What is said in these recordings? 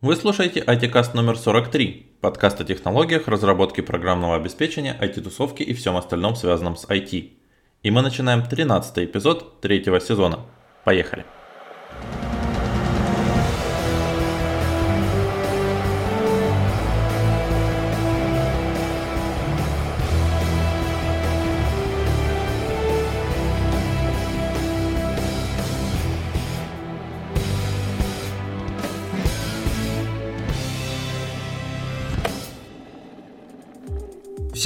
Вы слушаете IT-каст номер 43, подкаст о технологиях, разработке программного обеспечения, IT-тусовке и всем остальном связанном с IT. И мы начинаем 13 эпизод третьего сезона. Поехали!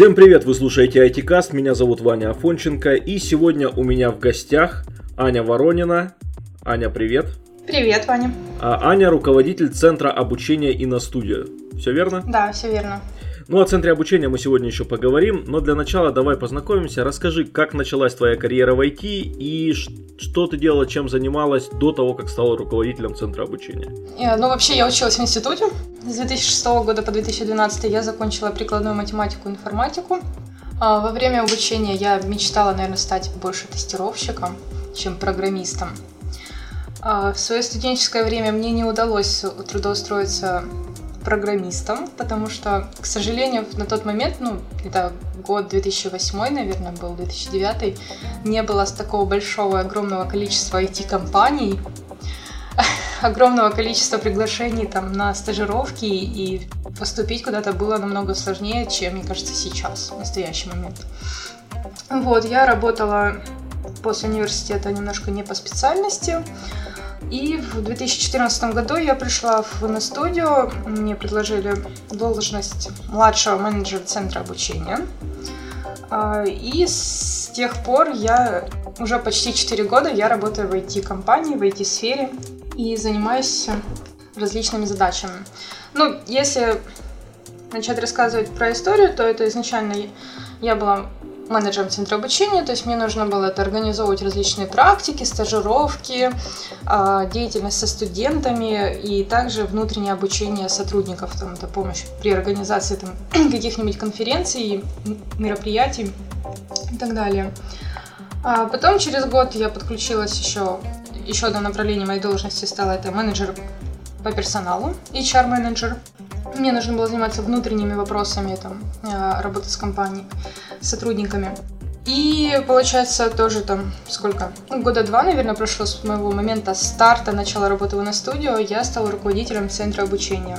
Всем привет, вы слушаете IT-каст, меня зовут Ваня Афонченко, и сегодня у меня в гостях Аня Воронина. Аня, привет. Привет, Ваня. А Аня руководитель Центра обучения и на студию. Все верно? Да, все верно. Ну, о центре обучения мы сегодня еще поговорим, но для начала давай познакомимся. Расскажи, как началась твоя карьера в IT и что ты делала, чем занималась до того, как стала руководителем центра обучения? Э, ну, вообще, я училась в институте. С 2006 года по 2012 я закончила прикладную математику и информатику. А во время обучения я мечтала, наверное, стать больше тестировщиком, чем программистом. А в свое студенческое время мне не удалось трудоустроиться программистом, потому что, к сожалению, на тот момент, ну, это год 2008, наверное, был, 2009, не было такого большого, огромного количества IT-компаний, огромного количества приглашений там на стажировки, и поступить куда-то было намного сложнее, чем, мне кажется, сейчас, в настоящий момент. Вот, я работала после университета немножко не по специальности, и в 2014 году я пришла в на мне предложили должность младшего менеджера центра обучения. А, и с тех пор я уже почти 4 года я работаю в IT-компании, в IT-сфере и занимаюсь различными задачами. Ну, если начать рассказывать про историю, то это изначально я была менеджером центра обучения, то есть мне нужно было это организовывать различные практики, стажировки, а, деятельность со студентами и также внутреннее обучение сотрудников, там, это помощь при организации там, каких-нибудь конференций, мероприятий и так далее. А потом через год я подключилась еще, еще одно направление моей должности стало это менеджер по персоналу, HR-менеджер. Мне нужно было заниматься внутренними вопросами там, э, работы с компанией, с сотрудниками. И получается тоже там сколько? Ну, года два, наверное, прошло с моего момента старта, начала работы в студию, я стала руководителем центра обучения.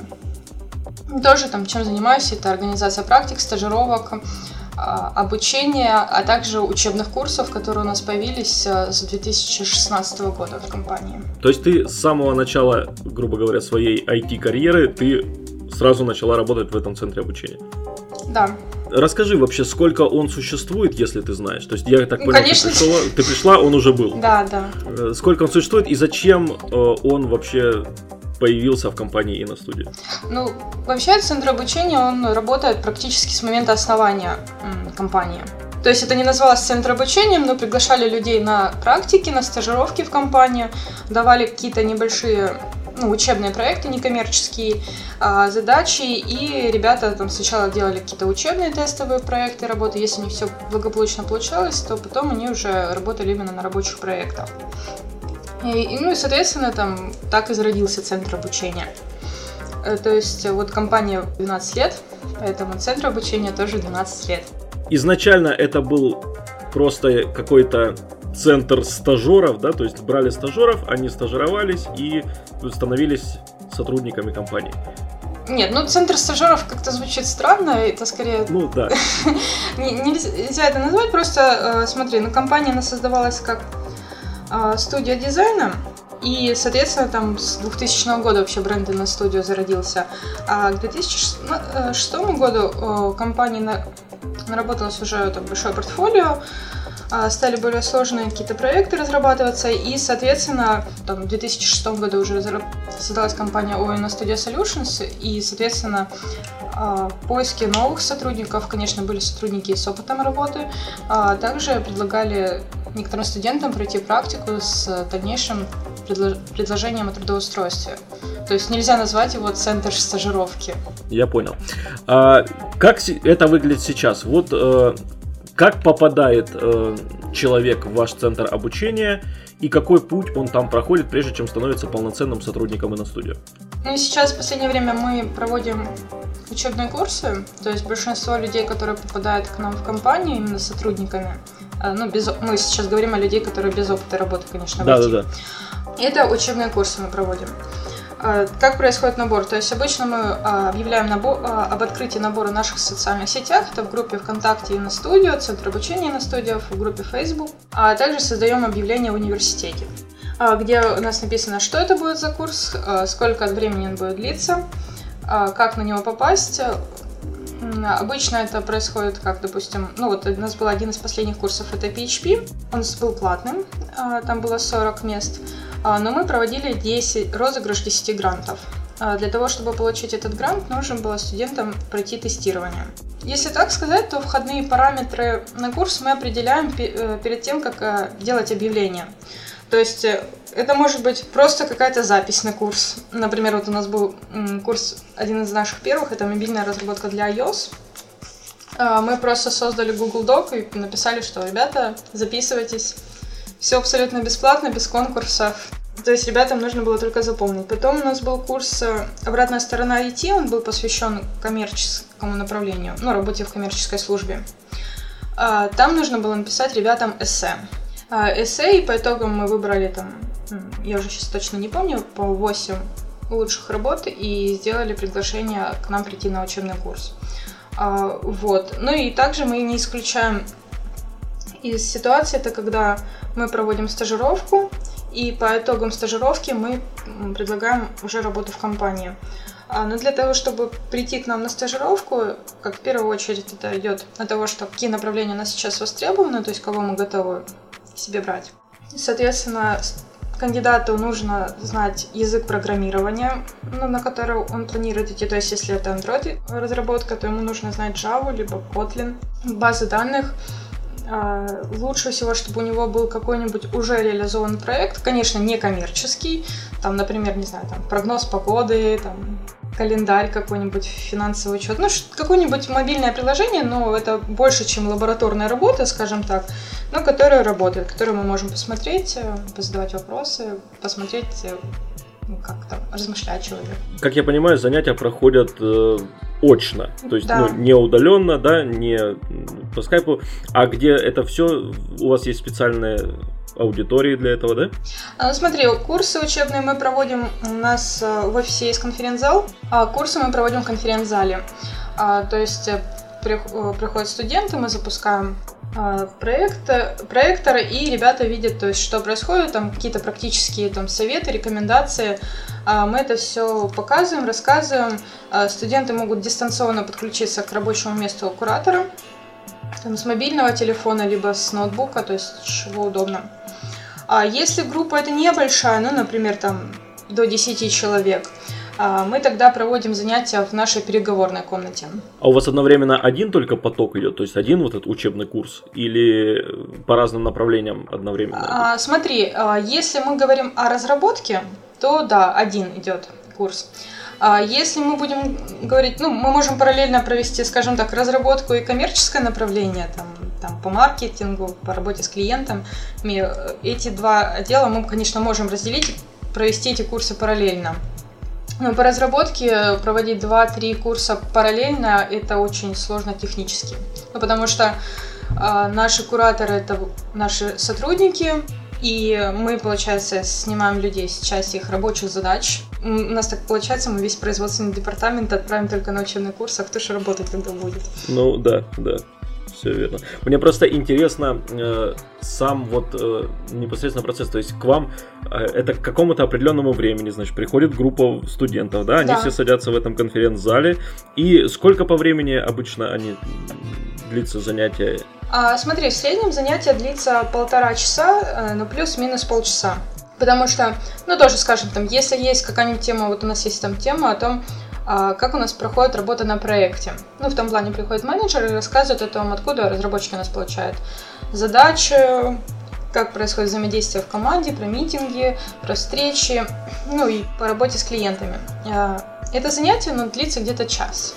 Тоже там чем занимаюсь, это организация практик, стажировок, а, обучения, а также учебных курсов, которые у нас появились э, с 2016 года в компании. То есть ты с самого начала, грубо говоря, своей IT-карьеры, ты сразу начала работать в этом центре обучения. Да. Расскажи вообще, сколько он существует, если ты знаешь. То есть я так ну, понял, конечно. Ты, пришла, ты пришла, он уже был. Да, да. Э, сколько он существует и зачем э, он вообще появился в компании и на студии? Ну, вообще центр обучения, он работает практически с момента основания компании. То есть это не называлось центр обучением, но приглашали людей на практики, на стажировки в компанию, давали какие-то небольшие ну, учебные проекты некоммерческие а, задачи, и ребята там сначала делали какие-то учебные тестовые проекты работы, если у них все благополучно получалось, то потом они уже работали именно на рабочих проектах. И, ну и, соответственно, там так и зародился центр обучения. Э, то есть вот компания 12 лет, поэтому центр обучения тоже 12 лет. Изначально это был просто какой-то центр стажеров, да, то есть брали стажеров, они стажировались и становились сотрудниками компании. Нет, ну центр стажеров как-то звучит странно, это скорее... Ну да. Нельзя это назвать, просто э, смотри, ну компания она создавалась как э, студия дизайна, и, соответственно, там с 2000 года вообще бренд на студию зародился. А к 2006 году компания наработалось уже там, большое портфолио, стали более сложные какие-то проекты разрабатываться, и, соответственно, там, в 2006 году уже создалась компания ONA Studio Solutions, и, соответственно, а, поиски новых сотрудников, конечно, были сотрудники с опытом работы, а также предлагали некоторым студентам пройти практику с дальнейшим предложением о трудоустройстве. То есть нельзя назвать его центр стажировки. Я понял. А, как это выглядит сейчас? Вот э, как попадает э, человек в ваш центр обучения и какой путь он там проходит, прежде чем становится полноценным сотрудником иностудии? Ну сейчас в последнее время мы проводим учебные курсы, то есть большинство людей, которые попадают к нам в компанию, именно сотрудниками, э, ну, без, мы сейчас говорим о людей, которые без опыта работы, конечно, да, да, да. Это учебные курсы мы проводим. Э, как происходит набор? То есть обычно мы э, объявляем набор, об открытии набора в наших социальных сетях. Это в группе ВКонтакте и на студию, Центр обучения на студию, в группе Facebook. А также создаем объявление в университете, где у нас написано, что это будет за курс, сколько времени он будет длиться, как на него попасть. Обычно это происходит как, допустим, ну вот у нас был один из последних курсов, это PHP, он был платным, там было 40 мест, но мы проводили 10, розыгрыш 10 грантов. Для того, чтобы получить этот грант, нужно было студентам пройти тестирование. Если так сказать, то входные параметры на курс мы определяем э, перед тем, как э, делать объявление. То есть э, это может быть просто какая-то запись на курс. Например, вот у нас был курс, один из наших первых, это мобильная разработка для iOS. А, мы просто создали Google Doc и написали, что, ребята, записывайтесь. Все абсолютно бесплатно, без конкурсов. То есть ребятам нужно было только запомнить. Потом у нас был курс э, «Обратная сторона IT», он был посвящен коммерческому направлению, ну, работе в коммерческой службе. А, там нужно было написать ребятам эссе. А, эссе, и по итогам мы выбрали там, я уже сейчас точно не помню, по 8 лучших работ и сделали приглашение к нам прийти на учебный курс. А, вот. Ну и также мы не исключаем из ситуации, это когда мы проводим стажировку, и по итогам стажировки мы предлагаем уже работу в компании. А, но для того, чтобы прийти к нам на стажировку, как в первую очередь это идет от того, что какие направления у нас сейчас востребованы, то есть кого мы готовы себе брать. Соответственно, кандидату нужно знать язык программирования, ну, на который он планирует идти. То есть, если это Android разработка, то ему нужно знать Java либо Kotlin. Базы данных лучше всего, чтобы у него был какой-нибудь уже реализованный проект, конечно, не коммерческий, там, например, не знаю, там, прогноз погоды, там, календарь какой-нибудь, финансовый учет, ну, какое-нибудь мобильное приложение, но это больше, чем лабораторная работа, скажем так, но которая работает, которую мы можем посмотреть, э, позадавать вопросы, посмотреть, ну, как там, размышлять человек. Как я понимаю, занятия проходят э, очно, то есть да. ну, не удаленно, да, не по скайпу, а где это все, у вас есть специальные аудитории для этого, да? А, ну, смотри, курсы учебные мы проводим, у нас э, в офисе есть конференц-зал, а курсы мы проводим в конференц-зале. А, то есть э, э, приходят студенты, мы запускаем проект, проектор, и ребята видят, то есть, что происходит, там какие-то практические там, советы, рекомендации. Мы это все показываем, рассказываем. Студенты могут дистанционно подключиться к рабочему месту куратора, там, с мобильного телефона, либо с ноутбука, то есть чего удобно. А если группа это небольшая, ну, например, там до 10 человек, а, мы тогда проводим занятия в нашей переговорной комнате. А у вас одновременно один только поток идет, то есть один вот этот учебный курс, или по разным направлениям одновременно? А, смотри, а, если мы говорим о разработке, то да, один идет курс. А если мы будем говорить, ну, мы можем параллельно провести, скажем так, разработку и коммерческое направление, там, там, по маркетингу, по работе с клиентом. Эти два отдела мы, конечно, можем разделить, провести эти курсы параллельно. Но по разработке проводить 2-3 курса параллельно это очень сложно технически. Ну, потому что э, наши кураторы это наши сотрудники, и мы, получается, снимаем людей с части их рабочих задач. У нас так получается, мы весь производственный департамент отправим только на учебный курс, а кто же работать тогда будет? Ну да, да все верно. Мне просто интересно э, сам вот э, непосредственно процесс, то есть к вам э, это к какому-то определенному времени, значит, приходит группа студентов, да, они да. все садятся в этом конференц-зале, и сколько по времени обычно они длится занятия? А, смотри, в среднем занятие длится полтора часа, э, ну плюс-минус полчаса. Потому что, ну тоже скажем, там, если есть какая-нибудь тема, вот у нас есть там тема о том, как у нас проходит работа на проекте. Ну, в том плане приходит менеджер и рассказывает о том, откуда разработчики у нас получают задачи, как происходит взаимодействие в команде, про митинги, про встречи, ну и по работе с клиентами. А, это занятие ну, длится где-то час.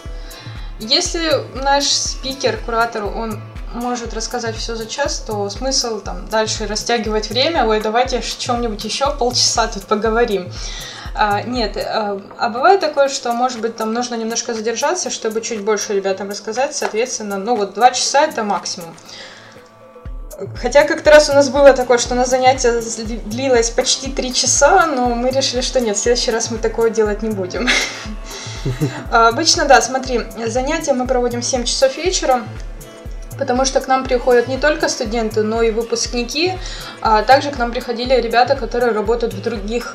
Если наш спикер, куратор, он может рассказать все за час, то смысл там дальше растягивать время, ой, давайте о чем-нибудь еще полчаса тут поговорим. А, нет, а, а бывает такое, что, может быть, там нужно немножко задержаться, чтобы чуть больше ребятам рассказать, соответственно, ну вот два часа это максимум. Хотя как-то раз у нас было такое, что на занятие длилось почти три часа, но мы решили, что нет, в следующий раз мы такое делать не будем. А, обычно, да, смотри, занятия мы проводим в 7 часов вечера, потому что к нам приходят не только студенты, но и выпускники, а также к нам приходили ребята, которые работают в других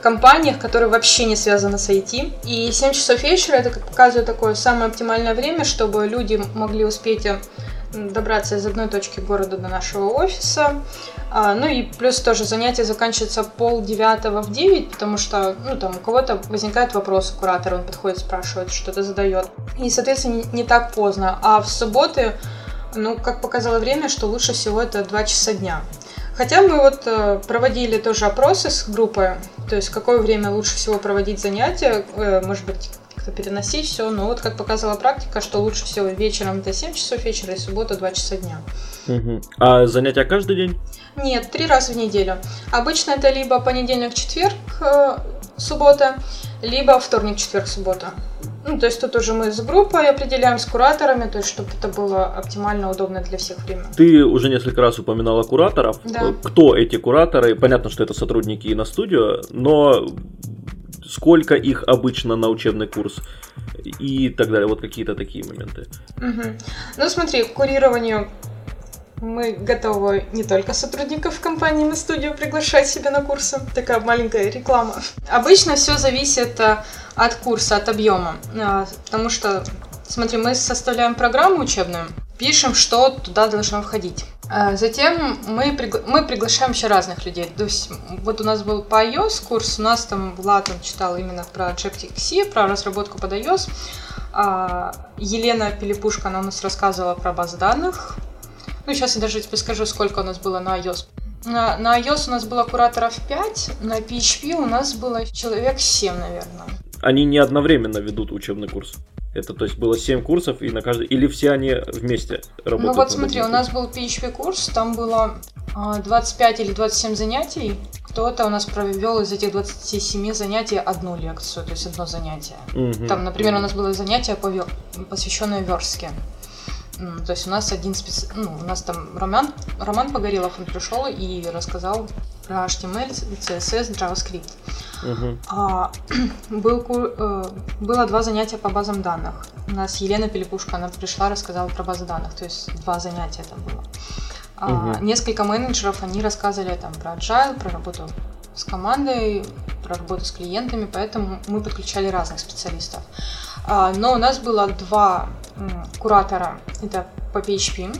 компаниях, которые вообще не связаны с IT. И 7 часов вечера это, как показывает, такое самое оптимальное время, чтобы люди могли успеть а, добраться из одной точки города до нашего офиса. А, ну и плюс тоже занятие заканчивается пол девятого в девять, потому что, ну, там у кого-то возникает вопрос у куратора, он подходит, спрашивает, что-то задает. И, соответственно, не, не так поздно. А в субботы, ну, как показало время, что лучше всего это 2 часа дня. Хотя мы вот э, проводили тоже опросы с группой, то есть какое время лучше всего проводить занятия, э, может быть, как-то переносить все. Но вот как показала практика, что лучше всего вечером это 7 часов вечера и суббота 2 часа дня. Угу. А занятия каждый день? Нет, три раза в неделю. Обычно это либо понедельник, четверг, э, суббота, либо вторник, четверг, суббота. Ну, то есть тут уже мы с группой определяем, с кураторами, то есть чтобы это было оптимально удобно для всех времен. Ты уже несколько раз упоминала кураторов. Да. Кто эти кураторы? Понятно, что это сотрудники на студию, но сколько их обычно на учебный курс и так далее. Вот какие-то такие моменты. Угу. Ну, смотри, к курированию мы готовы не только сотрудников компании на студию приглашать себе на курсы. Такая маленькая реклама. Обычно все зависит э, от курса, от объема. Э, потому что, смотри, мы составляем программу учебную, пишем, что туда должно входить. Э, затем мы, пригла- мы приглашаем еще разных людей. То есть, вот у нас был по iOS курс, у нас там Влад он читал именно про Objective-C, про разработку под iOS. Елена Пилипушка, она у нас рассказывала про базы данных, ну, сейчас я даже тебе скажу, сколько у нас было на iOS. На, на iOS у нас было кураторов 5, на PHP у нас было человек 7, наверное. Они не одновременно ведут учебный курс. Это, то есть, было 7 курсов, и на каждый... Или все они вместе работают? Ну вот смотри, у нас был PHP курс, там было 25 а, или 27 занятий. Кто-то у нас провел из этих 27 занятий одну лекцию, то есть одно занятие. Угу. Там, например, у нас было занятие, посвященное верстке. То есть у нас один спец... ну, у нас там Роман, Роман Погорелов, он пришел и рассказал про HTML, CSS, JavaScript. Uh-huh. А, был, э, было два занятия по базам данных. У нас Елена Пелепушка, она пришла, рассказала про базы данных, то есть два занятия там было. А. Несколько менеджеров, они рассказывали там про agile, про работу с командой, про работу с клиентами, поэтому мы подключали разных специалистов. А, но у нас было два куратора, это по PHP,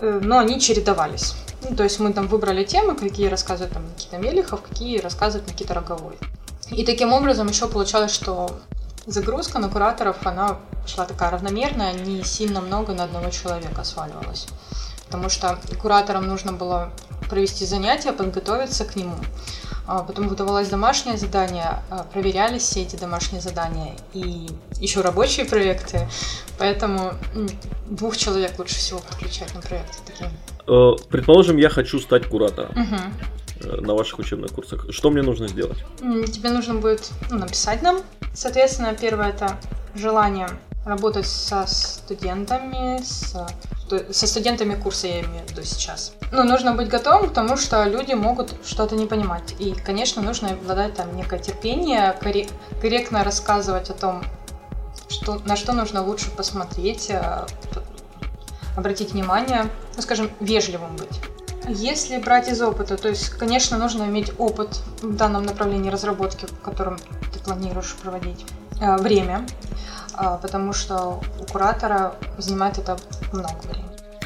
э, но они чередовались. Ну, то есть мы там выбрали темы, какие рассказывает там Никита Мелехов, какие рассказывает Никита Роговой. И таким образом еще получалось, что загрузка на кураторов, она шла такая равномерная, не сильно много на одного человека сваливалась. Потому что кураторам нужно было провести занятия, подготовиться к нему. А потом выдавалось домашнее задание, а, проверялись все эти домашние задания и еще рабочие проекты. Поэтому двух человек лучше всего подключать на проекты такие. Э, предположим, я хочу стать куратором. Угу. На ваших учебных курсах. Что мне нужно сделать? Тебе нужно будет ну, написать нам. Соответственно, первое это желание работать со студентами, с со студентами курса я имею в виду сейчас. Ну, нужно быть готовым к тому, что люди могут что-то не понимать. И, конечно, нужно обладать там некое терпение, корректно рассказывать о том, что, на что нужно лучше посмотреть, э, обратить внимание, ну, скажем, вежливым быть. Если брать из опыта, то есть, конечно, нужно иметь опыт в данном направлении разработки, в котором ты планируешь проводить э, время, э, потому что у куратора занимает это много времени.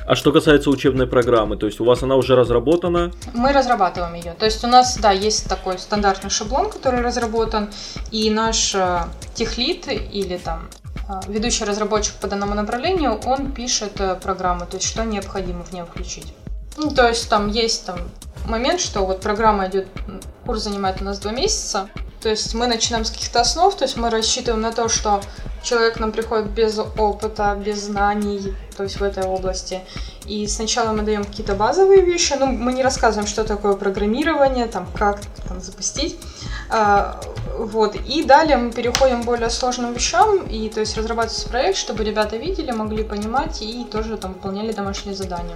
А что касается учебной программы, то есть у вас она уже разработана? Мы разрабатываем ее. То есть у нас, да, есть такой стандартный шаблон, который разработан, и наш э, техлит или там э, ведущий разработчик по данному направлению, он пишет э, программу, то есть что необходимо в нее включить. Ну, то есть там есть там момент, что вот программа идет, курс занимает у нас два месяца, то есть мы начинаем с каких-то основ, то есть мы рассчитываем на то, что человек нам приходит без опыта, без знаний, то есть в этой области. И сначала мы даем какие-то базовые вещи, но мы не рассказываем, что такое программирование, там, как там, запустить. А, вот. И далее мы переходим к более сложным вещам, и то есть разрабатывается проект, чтобы ребята видели, могли понимать и тоже там выполняли домашние задания.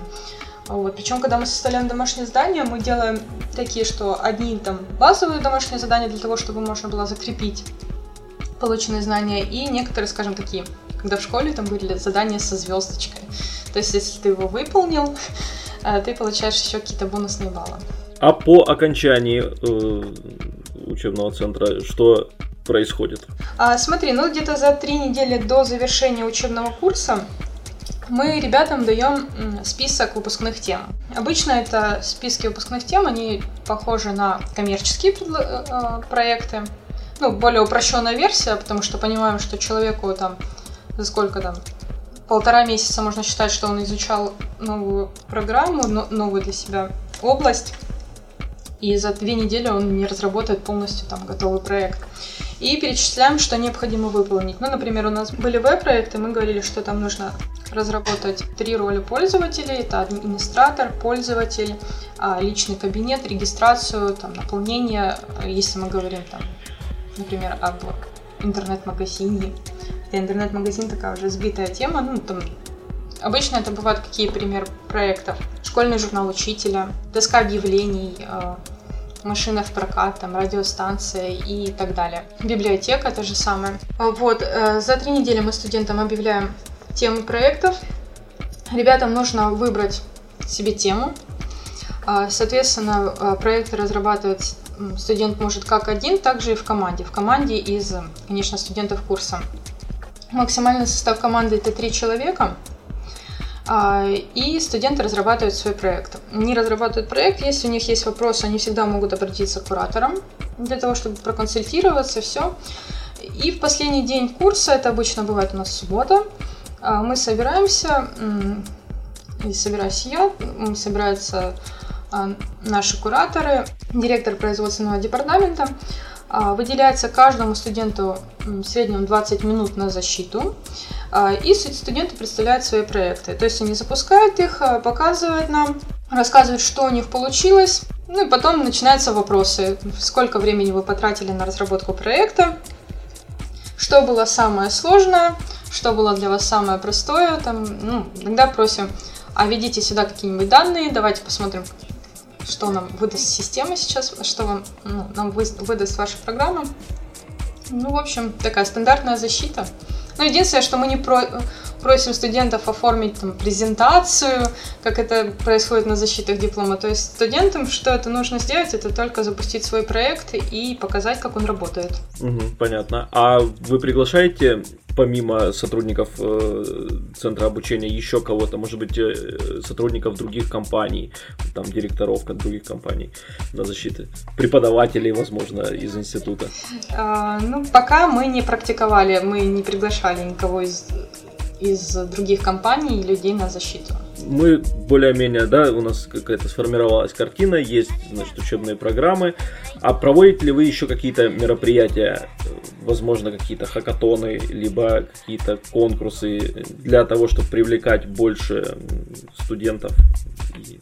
Вот. Причем, когда мы составляем домашние задания, мы делаем такие, что одни там базовые домашние задания для того, чтобы можно было закрепить полученные знания, и некоторые, скажем, такие, когда в школе там были задания со звездочкой. То есть, если ты его выполнил, э, ты получаешь еще какие-то бонусные баллы. А по окончании э, учебного центра что происходит? А, смотри, ну где-то за три недели до завершения учебного курса мы ребятам даем список выпускных тем. Обычно это списки выпускных тем, они похожи на коммерческие э, проекты. Ну, более упрощенная версия, потому что понимаем, что человеку там за сколько там полтора месяца можно считать, что он изучал новую программу, новую для себя область, и за две недели он не разработает полностью там готовый проект. И перечисляем, что необходимо выполнить. Ну, например, у нас были веб-проекты, мы говорили, что там нужно разработать три роли пользователей. Это администратор, пользователь, а, личный кабинет, регистрацию, там, наполнение, если мы говорим, там, например, об интернет-магазине. Интернет-магазин такая уже сбитая тема, ну, там Обычно это бывают какие примеры проектов. Школьный журнал учителя, доска объявлений, а, машина в прокат, там, радиостанция и так далее. Библиотека то же самое. А вот, э, за три недели мы студентам объявляем темы проектов. Ребятам нужно выбрать себе тему. А, соответственно, а, проект разрабатывать студент может как один, так же и в команде. В команде из, конечно, студентов курса. Максимальный состав команды это три человека. А, и студенты разрабатывают свой проект. Они разрабатывают проект, если у них есть вопросы, они всегда могут обратиться к кураторам для того, чтобы проконсультироваться, все. И в последний день курса, это обычно бывает у нас суббота, а, мы собираемся, и собираюсь я, собираются а, наши кураторы, директор производственного департамента, выделяется каждому студенту в среднем 20 минут на защиту. А, и студенты представляют свои проекты. То есть они запускают их, а, показывают нам, рассказывают, что у них получилось. Ну и потом начинаются вопросы. Сколько времени вы потратили на разработку проекта? Что было самое сложное? Что было для вас самое простое? Там, ну, иногда просим, а введите сюда какие-нибудь данные, давайте посмотрим, что нам выдаст система сейчас, что вам, ну, нам выдаст ваша программа. Ну, в общем, такая стандартная защита. Ну, единственное, что мы не про просим студентов оформить там, презентацию, как это происходит на защитах диплома. То есть студентам, что это нужно сделать, это только запустить свой проект и показать, как он работает. Угу, понятно. А вы приглашаете помимо сотрудников э, центра обучения еще кого-то, может быть, э, сотрудников других компаний, там директоров других компаний на защиты, преподавателей, возможно, из института? А, ну, пока мы не практиковали, мы не приглашали никого из из других компаний и людей на защиту. Мы более-менее, да, у нас какая-то сформировалась картина, есть, значит, учебные программы. А проводите ли вы еще какие-то мероприятия, возможно, какие-то хакатоны, либо какие-то конкурсы для того, чтобы привлекать больше студентов?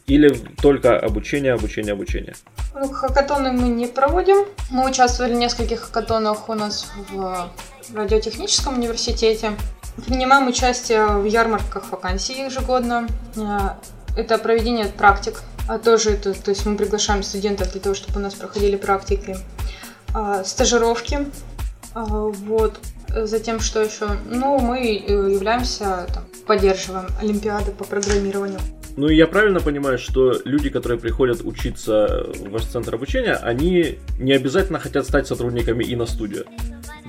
Или только обучение, обучение, обучение? Ну, хакатоны мы не проводим. Мы участвовали в нескольких хакатонах у нас в радиотехническом университете. Принимаем участие в ярмарках вакансий ежегодно. Э, это проведение практик. А тоже это, то есть мы приглашаем студентов для того, чтобы у нас проходили практики. А, стажировки. А, вот. Затем, что еще? Ну, мы э, являемся, там, поддерживаем Олимпиады по программированию. Ну, я правильно понимаю, что люди, которые приходят учиться в ваш центр обучения, они не обязательно хотят стать сотрудниками и на студию.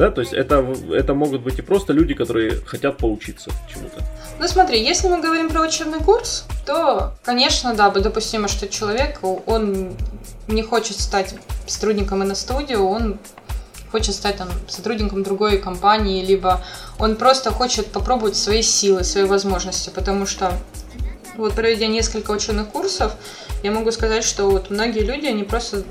Да, то есть это, это могут быть и просто люди, которые хотят поучиться чему-то. Ну смотри, если мы говорим про учебный курс, то, конечно, да, допустимо, что человек, он не хочет стать сотрудником на студию, он хочет стать там, сотрудником другой компании, либо он просто хочет попробовать свои силы, свои возможности, потому что вот проведя несколько учебных курсов, я могу сказать, что вот многие люди, они просто э,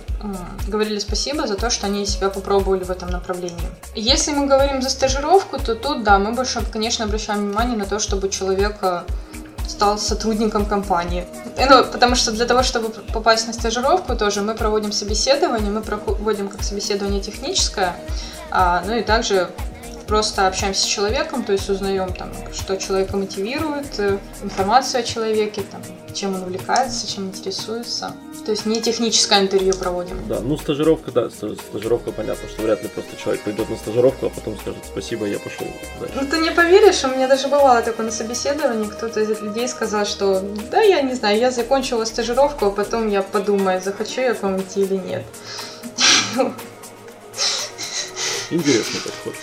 говорили спасибо за то, что они себя попробовали в этом направлении. Если мы говорим за стажировку, то тут, да, мы больше, конечно, обращаем внимание на то, чтобы человек стал сотрудником компании. Ну, потому что для того, чтобы попасть на стажировку тоже, мы проводим собеседование, мы проводим как собеседование техническое, а, ну и также просто общаемся с человеком, то есть узнаем, там, что человека мотивирует, э, информацию о человеке, там, чем он увлекается, чем интересуется. То есть не техническое интервью проводим. Да, ну стажировка, да, стажировка понятно, что вряд ли просто человек пойдет на стажировку, а потом скажет спасибо, я пошел дальше. Ну ты не поверишь, у меня даже бывало такое на собеседовании, кто-то из людей сказал, что да, я не знаю, я закончила стажировку, а потом я подумаю, захочу я к вам идти или нет. Интересный подход.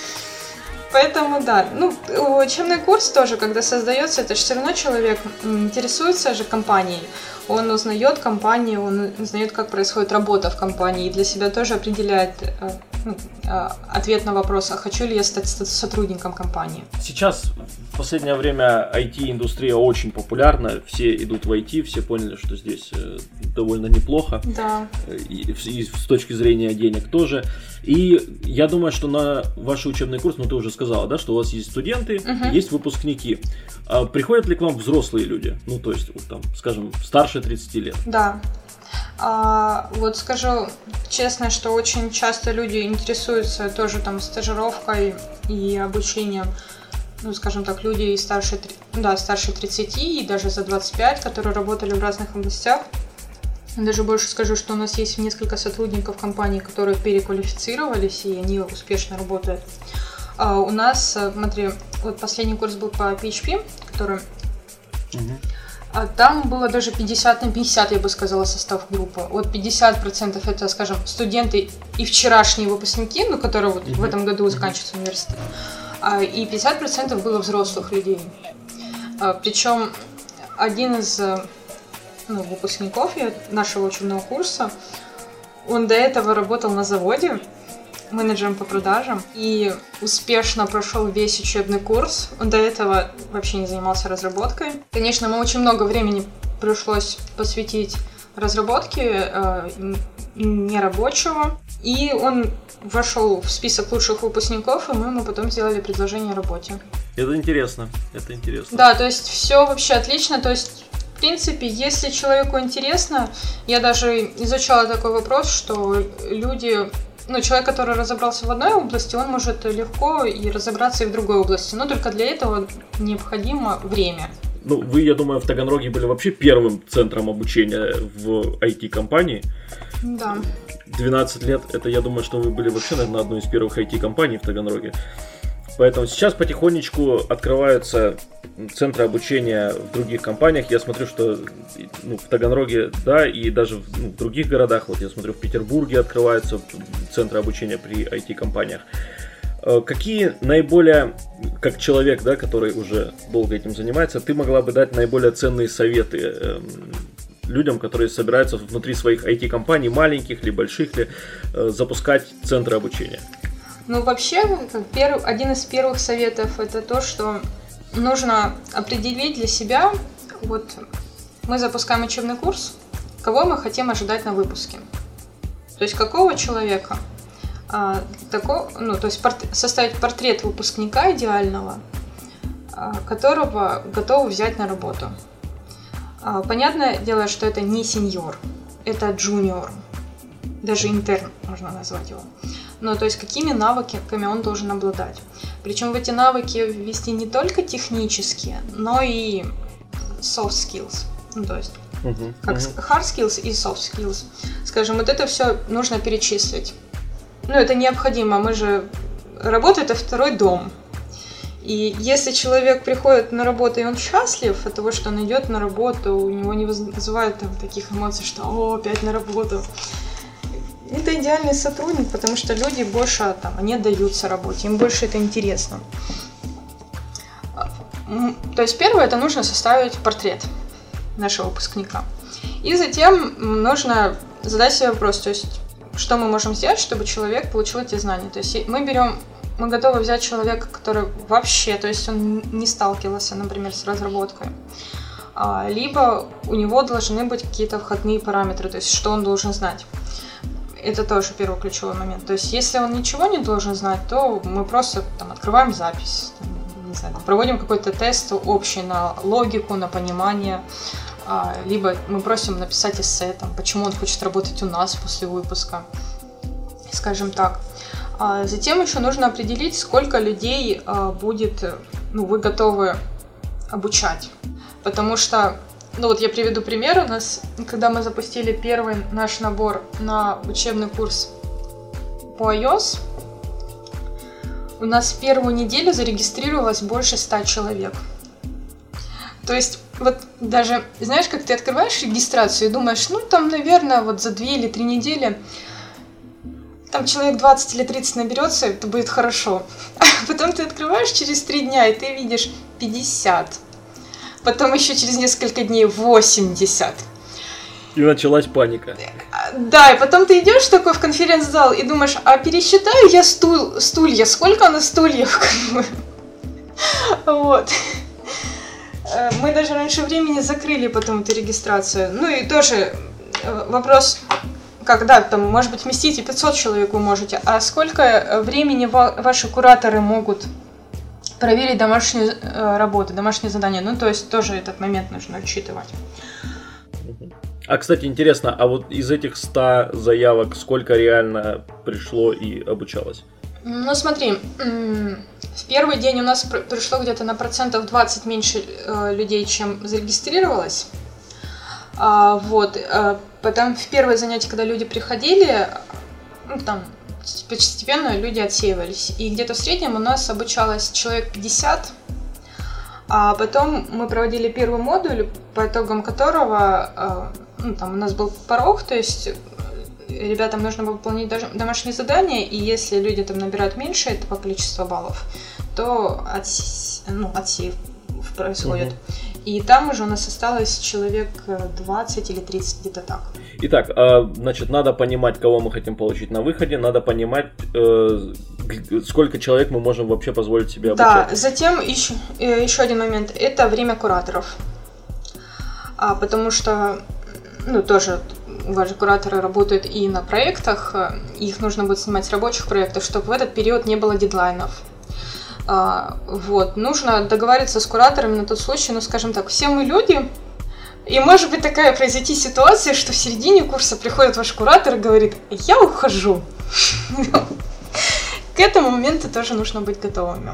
Поэтому да, ну, учебный курс тоже, когда создается, это же все равно человек интересуется же компанией, он узнает компанию, он узнает, как происходит работа в компании, и для себя тоже определяет э, ну, э, ответ на вопрос, а хочу ли я стать сотрудником компании. Сейчас в последнее время IT-индустрия очень популярна, все идут в IT, все поняли, что здесь э, довольно неплохо. Да. И, и с точки зрения денег тоже. И я думаю, что на ваш учебный курс, ну ты уже сказала, да, что у вас есть студенты, uh есть выпускники. А приходят ли к вам взрослые люди? Ну, то есть, вот, там, скажем, старше 30 лет? Да. А, вот скажу честно, что очень часто люди интересуются тоже там стажировкой и обучением ну, скажем так, люди старше, да, старше 30 и даже за 25, которые работали в разных областях. Даже больше скажу, что у нас есть несколько сотрудников компании, которые переквалифицировались, и они успешно работают. А у нас, смотри, вот последний курс был по PHP, который... А там было даже 50 на 50, я бы сказала, состав группы. Вот 50% это, скажем, студенты и вчерашние выпускники, ну, которые вот в этом году заканчивают университет. А, и 50% было взрослых людей. А, причем один из э, ну, выпускников нашего учебного курса, он до этого работал на заводе менеджером по продажам и успешно прошел весь учебный курс. Он до этого вообще не занимался разработкой. Конечно, мы очень много времени пришлось посвятить разработке э, нерабочего. И он вошел в список лучших выпускников, и мы ему потом сделали предложение о работе. Это интересно, это интересно. Да, то есть все вообще отлично, то есть в принципе, если человеку интересно, я даже изучала такой вопрос, что люди ну, человек, который разобрался в одной области, он может легко и разобраться и в другой области. Но только для этого необходимо время. Ну, вы, я думаю, в Таганроге были вообще первым центром обучения в IT-компании. Да. 12 лет, это я думаю, что вы были вообще, наверное, одной из первых IT-компаний в Таганроге. Поэтому сейчас потихонечку открываются центры обучения в других компаниях. Я смотрю, что ну, в Таганроге, да, и даже в, ну, в других городах, вот я смотрю, в Петербурге открываются центры обучения при IT-компаниях. Э, какие наиболее, как человек, да, который уже долго этим занимается, ты могла бы дать наиболее ценные советы э, людям, которые собираются внутри своих IT-компаний, маленьких ли, больших ли, э, запускать центры обучения? Ну, вообще, перв, один из первых советов это то, что нужно определить для себя, вот мы запускаем учебный курс, кого мы хотим ожидать на выпуске. То есть какого человека, а, такого, ну, то есть порт, составить портрет выпускника идеального, а, которого готовы взять на работу. А, понятное дело, что это не сеньор, это джуниор, даже интерн можно назвать его. Ну, то есть какими навыками он должен обладать. Причем в эти навыки ввести не только технические, но и soft skills. Ну, то есть uh-huh, как uh-huh. hard skills и soft skills. Скажем, вот это все нужно перечислить. Ну, это необходимо. Мы же... Работа – это второй дом. И если человек приходит на работу, и он счастлив от того, что он идет на работу, у него не вызывает там таких эмоций, что «О, опять на работу», это идеальный сотрудник, потому что люди больше там, они отдаются работе, им больше это интересно. То есть первое, это нужно составить портрет нашего выпускника. И затем нужно задать себе вопрос, то есть что мы можем сделать, чтобы человек получил эти знания. То есть мы берем, мы готовы взять человека, который вообще, то есть он не сталкивался, например, с разработкой. а, либо у него должны быть какие-то входные параметры, то есть что он должен знать. Это тоже первый ключевой момент. То есть если он ничего не должен знать, то мы просто там, открываем запись, не знаю, проводим какой-то тест общий на логику, на понимание, а, либо мы просим написать эссе, там, почему он хочет работать у нас после выпуска, скажем так. А затем еще нужно определить, сколько людей а, будет, ну, вы готовы обучать. Потому что, ну вот я приведу пример. У нас, когда мы запустили первый наш набор на учебный курс по iOS, у нас в первую неделю зарегистрировалось больше ста человек. То есть, вот даже, знаешь, как ты открываешь регистрацию и думаешь, ну, там, наверное, вот за две или три недели там человек 20 или 30 наберется, это будет хорошо. А потом ты открываешь через три дня, и ты видишь 50. Потом еще через несколько дней 80. И началась паника. Да, и потом ты идешь такой в конференц-зал и думаешь, а пересчитаю я стул, стулья, сколько на стульев? Вот. Э, мы даже раньше времени закрыли потом эту регистрацию. Ну и тоже э, вопрос, когда там, может быть, вместить и 500 человек вы можете, а сколько э, времени ваши кураторы могут проверить домашнюю э, работу, домашнее задание. Ну, то есть тоже этот момент нужно учитывать. А, кстати, интересно, а вот из этих 100 заявок сколько реально пришло и обучалось? Ну, смотри, в первый день у нас пришло где-то на процентов 20 меньше э, людей, чем зарегистрировалось. А, вот, Потом в первое занятие, когда люди приходили, ну, там постепенно люди отсеивались. И где-то в среднем у нас обучалось человек 50, а потом мы проводили первый модуль, по итогам которого э, ну, там у нас был порог, то есть ребятам нужно было выполнить домашние задания, и если люди там набирают меньше этого количества баллов, то отс... ну, отсев происходит. Угу. И там уже у нас осталось человек 20 э, или 30, где-то так. Итак, а, значит, надо понимать, кого мы хотим получить на выходе, надо понимать, э, сколько человек мы можем вообще позволить себе обучать. Да, затем еще, э, еще один момент, это время кураторов. А, потому что, ну, тоже ваши кураторы работают и на проектах, их нужно будет снимать с рабочих проектов, чтобы в этот период не было дедлайнов. А, вот, нужно договориться с кураторами на тот случай, ну, скажем так, все мы люди, и может быть такая произойти ситуация, что в середине курса приходит ваш куратор и говорит, я ухожу. К этому моменту тоже нужно быть готовыми.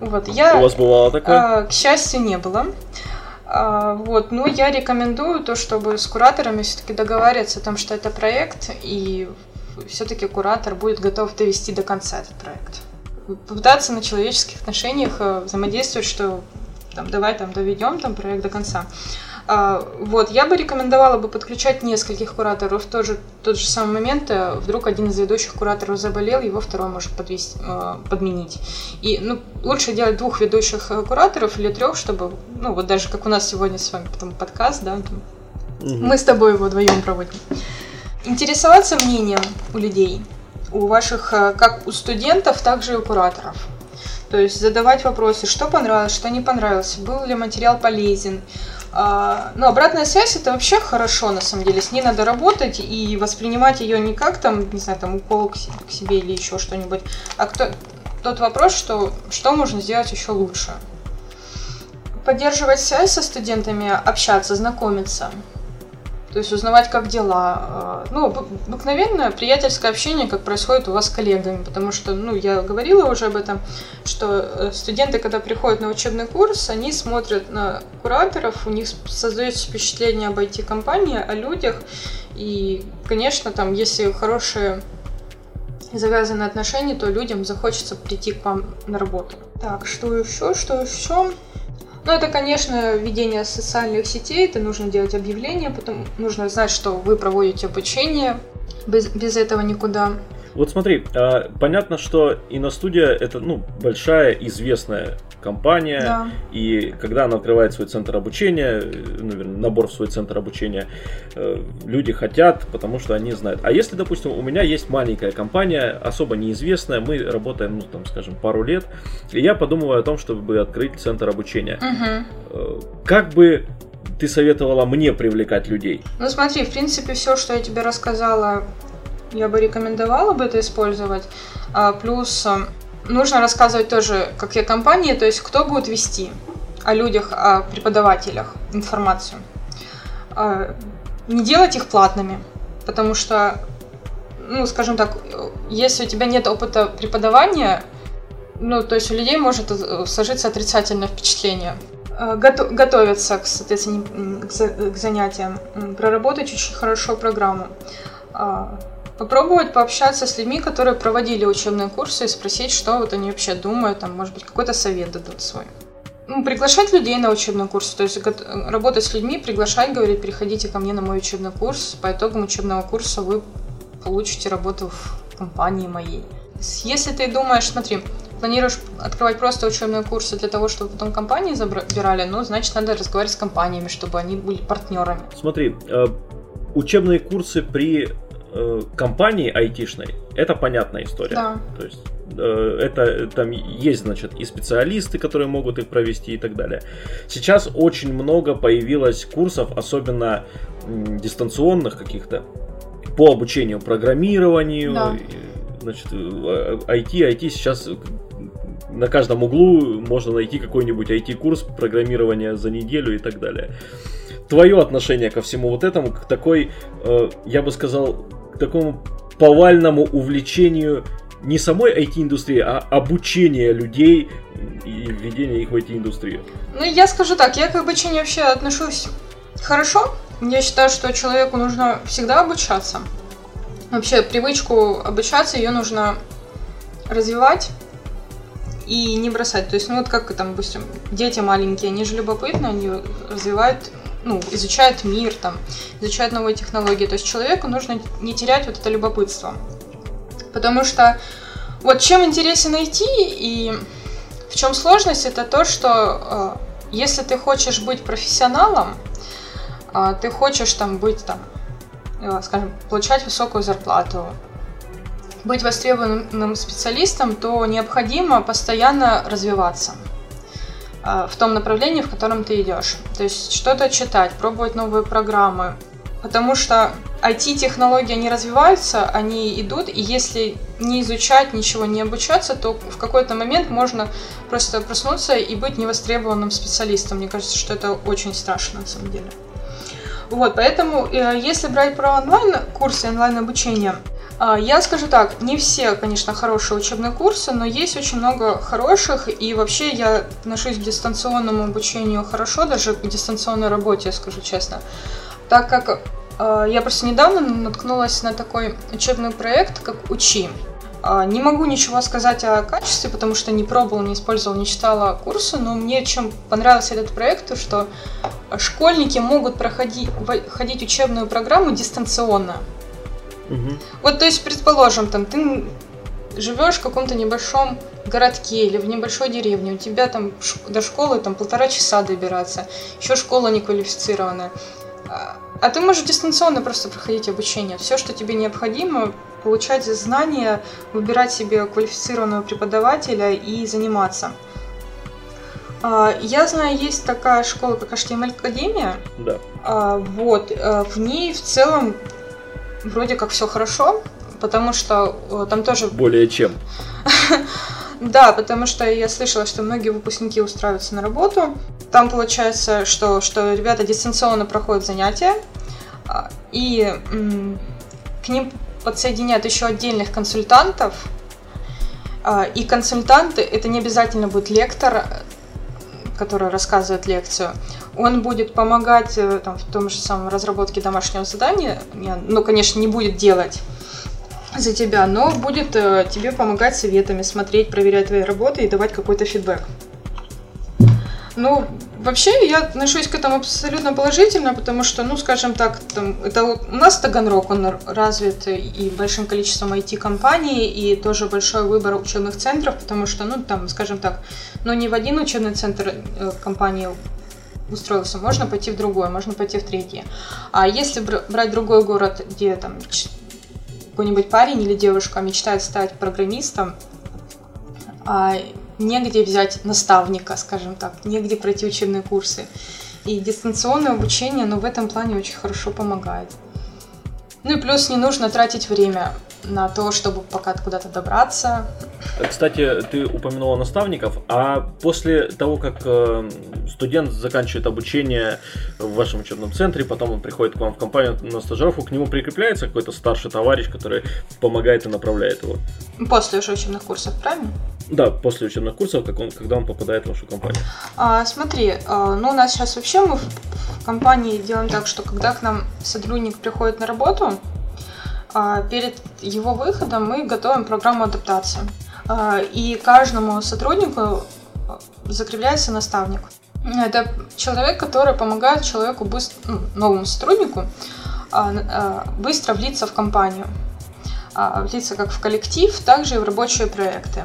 Вот, я... У вас бывало такое? А, к счастью, не было. А, вот, но я рекомендую то, чтобы с кураторами все-таки договариваться о том, что это проект, и все-таки куратор будет готов довести до конца этот проект попытаться на человеческих отношениях э, взаимодействовать, что там, давай там доведем там проект до конца. А, вот, я бы рекомендовала бы подключать нескольких кураторов. Тоже тот же самый момент, э, вдруг один из ведущих кураторов заболел, его второй может подвести, э, подменить. И ну, лучше делать двух ведущих кураторов или трех, чтобы, ну вот даже как у нас сегодня с вами потом подкаст, да, там, угу. мы с тобой его вдвоем проводим. Интересоваться мнением у людей – у ваших, э, как у студентов, так же и у кураторов. То есть задавать вопросы, что понравилось, что не понравилось, был ли материал полезен. А, ну, обратная связь это вообще хорошо, на самом деле. С ней надо работать и воспринимать ее не как там, не знаю, там укол к себе или еще что-нибудь, а кто, тот вопрос, что, что можно сделать еще лучше. Поддерживать связь со студентами, общаться, знакомиться. То есть узнавать, как дела. А, ну, обыкновенное приятельское общение, как происходит у вас с коллегами. Потому что, ну, я говорила уже об этом, что э, студенты, когда приходят на учебный курс, они смотрят на кураторов, у них создается впечатление об IT-компании, о людях. И, конечно, там, если хорошие завязаны отношения, то людям захочется прийти к вам на работу. Так, что еще, что еще? Ну, это, конечно, ведение социальных сетей, это нужно делать объявления, потом нужно знать, что вы проводите обучение, без, без этого никуда. Вот смотри, а, понятно, что иностудия это ну, большая известная компания, да. и когда она открывает свой центр обучения, наверное, набор в свой центр обучения, люди хотят, потому что они знают. А если, допустим, у меня есть маленькая компания, особо неизвестная, мы работаем, ну, там, скажем, пару лет, и я подумываю о том, чтобы открыть центр обучения. Угу. Как бы ты советовала мне привлекать людей? Ну смотри, в принципе, все, что я тебе рассказала, я бы рекомендовала бы это использовать. А, плюс э, нужно рассказывать тоже, как я компании, то есть кто будет вести о людях, о преподавателях информацию. А, не делать их платными, потому что, ну, скажем так, если у тебя нет опыта преподавания, ну, то есть у людей может сложиться отрицательное впечатление. А, готовиться, к, соответственно, к занятиям, проработать очень хорошо программу. Попробовать пообщаться с людьми, которые проводили учебные курсы, и спросить, что вот они вообще думают, там, может быть, какой-то совет дадут свой. Ну, приглашать людей на учебный курс, то есть работать с людьми, приглашать, говорить, приходите ко мне на мой учебный курс, по итогам учебного курса вы получите работу в компании моей. Если ты думаешь, смотри, планируешь открывать просто учебные курсы для того, чтобы потом компании забирали, ну, значит, надо разговаривать с компаниями, чтобы они были партнерами. Смотри, э, учебные курсы при э, компании айтишной, это понятная история. Да. То есть э, это там есть, значит, и специалисты, которые могут их провести и так далее. Сейчас очень много появилось курсов, особенно дистанционных каких-то, по обучению программированию, да. значит, IT, э, IT сейчас на каждом углу можно найти какой-нибудь IT-курс программирования за неделю и так далее. Твое отношение ко всему вот этому, к такой, э, я бы сказал, такому повальному увлечению не самой IT-индустрии, а обучения людей и введения их в IT-индустрию? Ну, я скажу так, я к обучению вообще отношусь хорошо. Я считаю, что человеку нужно всегда обучаться. Вообще, привычку обучаться, ее нужно развивать и не бросать. То есть, ну вот как там, допустим, дети маленькие, они же любопытны, они развивают ну, изучают мир, там, изучают новые технологии. То есть человеку нужно не терять вот это любопытство. Потому что вот чем интересен IT и в чем сложность, это то, что э, если ты хочешь быть профессионалом, э, ты хочешь там быть там, э, скажем, получать высокую зарплату, быть востребованным специалистом, то необходимо постоянно развиваться. А, в том направлении, в котором ты идешь. То есть что-то читать, пробовать новые программы. Потому что IT-технологии, они развиваются, они идут, и если не изучать, ничего не обучаться, то в какой-то момент можно просто проснуться и быть невостребованным специалистом. Мне кажется, что это очень страшно на самом деле. Вот, поэтому, э, если брать про онлайн-курсы, онлайн-обучение, я скажу так, не все, конечно, хорошие учебные курсы, но есть очень много хороших, и вообще я отношусь к дистанционному обучению хорошо, даже к дистанционной работе, скажу честно, так как э, я просто недавно наткнулась на такой учебный проект, как «Учи». Э, не могу ничего сказать о качестве, потому что не пробовала, не использовала, не читала курсы, но мне чем понравился этот проект, то что школьники могут проходить ходить учебную программу дистанционно. Угу. Вот, то есть, предположим, там ты живешь в каком-то небольшом городке или в небольшой деревне, у тебя там до школы там полтора часа добираться, еще школа не квалифицированная. А, а ты можешь дистанционно просто проходить обучение. Все, что тебе необходимо, получать знания, выбирать себе квалифицированного преподавателя и заниматься. А, я знаю, есть такая школа, как HTML Академия. Да. А, вот. Э, в ней в целом вроде как все хорошо, потому что э, там тоже... Более чем. Да, потому что я слышала, что многие выпускники устраиваются на работу. Там получается, что, что ребята дистанционно проходят занятия, а, и к ним подсоединяют еще отдельных консультантов. А, и консультанты, это не обязательно будет лектор, который рассказывает лекцию он будет помогать э, там, в том же самом разработке домашнего задания, ну, конечно, не будет делать за тебя, но будет э, тебе помогать советами, смотреть, проверять твои работы и давать какой-то фидбэк. Ну, вообще я отношусь к этому абсолютно положительно, потому что, ну, скажем так, там, это у нас Таганрог, он развит и большим количеством IT-компаний, и тоже большой выбор учебных центров, потому что, ну, там, скажем так, ну, не в один учебный центр э, компании устроился, можно пойти в другой, можно пойти в третий. А если брать другой город, где там какой-нибудь парень или девушка мечтает стать программистом, а негде взять наставника, скажем так, негде пройти учебные курсы. И дистанционное обучение, ну, в этом плане очень хорошо помогает. Ну и плюс не нужно тратить время на то, чтобы пока куда-то добраться. Кстати, ты упомянула наставников, а после того, как э, студент заканчивает обучение в вашем учебном центре, потом он приходит к вам в компанию на стажировку, к нему прикрепляется какой-то старший товарищ, который помогает и направляет его? После уже учебных курсов, правильно? Да, после учебных курсов, как он, когда он попадает в вашу компанию. А, смотри, а, ну у нас сейчас вообще мы в компании делаем так, что когда к нам сотрудник приходит на работу, а, перед его выходом мы готовим программу адаптации. А, и каждому сотруднику закрепляется наставник. Это человек, который помогает человеку, быстро, ну, новому сотруднику, а, быстро влиться в компанию. Влиться как в коллектив, также и в рабочие проекты.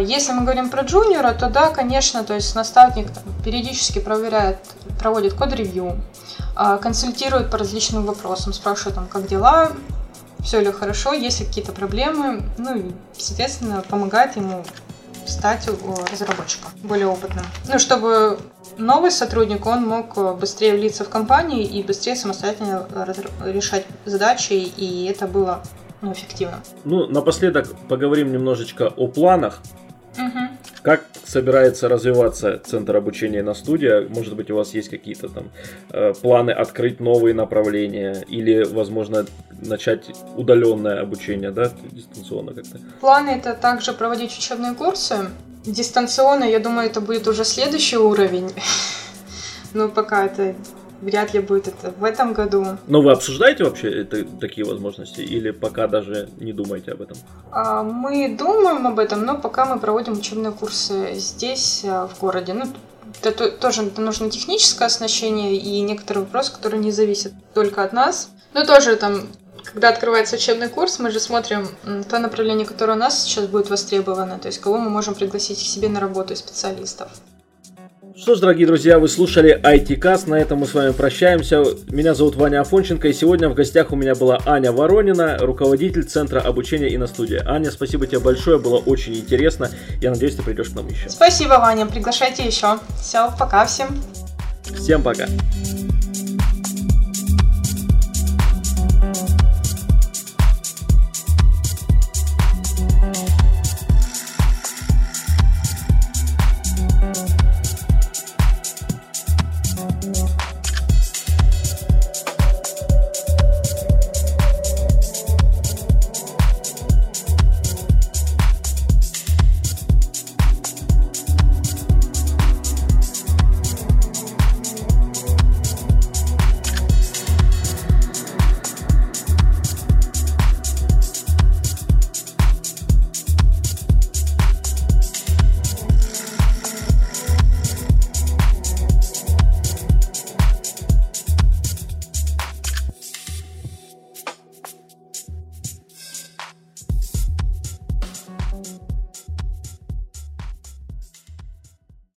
Если мы говорим про джуниора, то да, конечно, то есть наставник периодически проверяет, проводит код-ревью, консультирует по различным вопросам, спрашивает там, как дела, все ли хорошо, есть ли какие-то проблемы, ну и, соответственно, помогает ему стать разработчиком более опытным. Ну, чтобы новый сотрудник, он мог быстрее влиться в компанию и быстрее самостоятельно решать задачи, и это было ну, эффективно. Ну, напоследок поговорим немножечко о планах. Угу. Как собирается развиваться центр обучения на студия? Может быть, у вас есть какие-то там э, планы открыть новые направления или, возможно, начать удаленное обучение, да, дистанционно как-то? Планы это также проводить учебные курсы. Дистанционно, я думаю, это будет уже следующий уровень. Но пока это вряд ли будет это в этом году. Но вы обсуждаете вообще это, такие возможности или пока даже не думаете об этом? А, мы думаем об этом, но пока мы проводим учебные курсы здесь, э, в городе. Ну, это тоже это нужно техническое оснащение и некоторые вопросы, которые не зависят только от нас. Но тоже там когда открывается учебный курс, мы же смотрим то направление, которое у нас сейчас будет востребовано, то есть кого мы можем пригласить к себе на работу из специалистов. Что ж, дорогие друзья, вы слушали IT-каст, на этом мы с вами прощаемся. Меня зовут Ваня Афонченко, и сегодня в гостях у меня была Аня Воронина, руководитель Центра обучения и на студии. Аня, спасибо тебе большое, было очень интересно. Я надеюсь, ты придешь к нам еще. Спасибо, Ваня, приглашайте еще. Все, пока всем. Всем пока.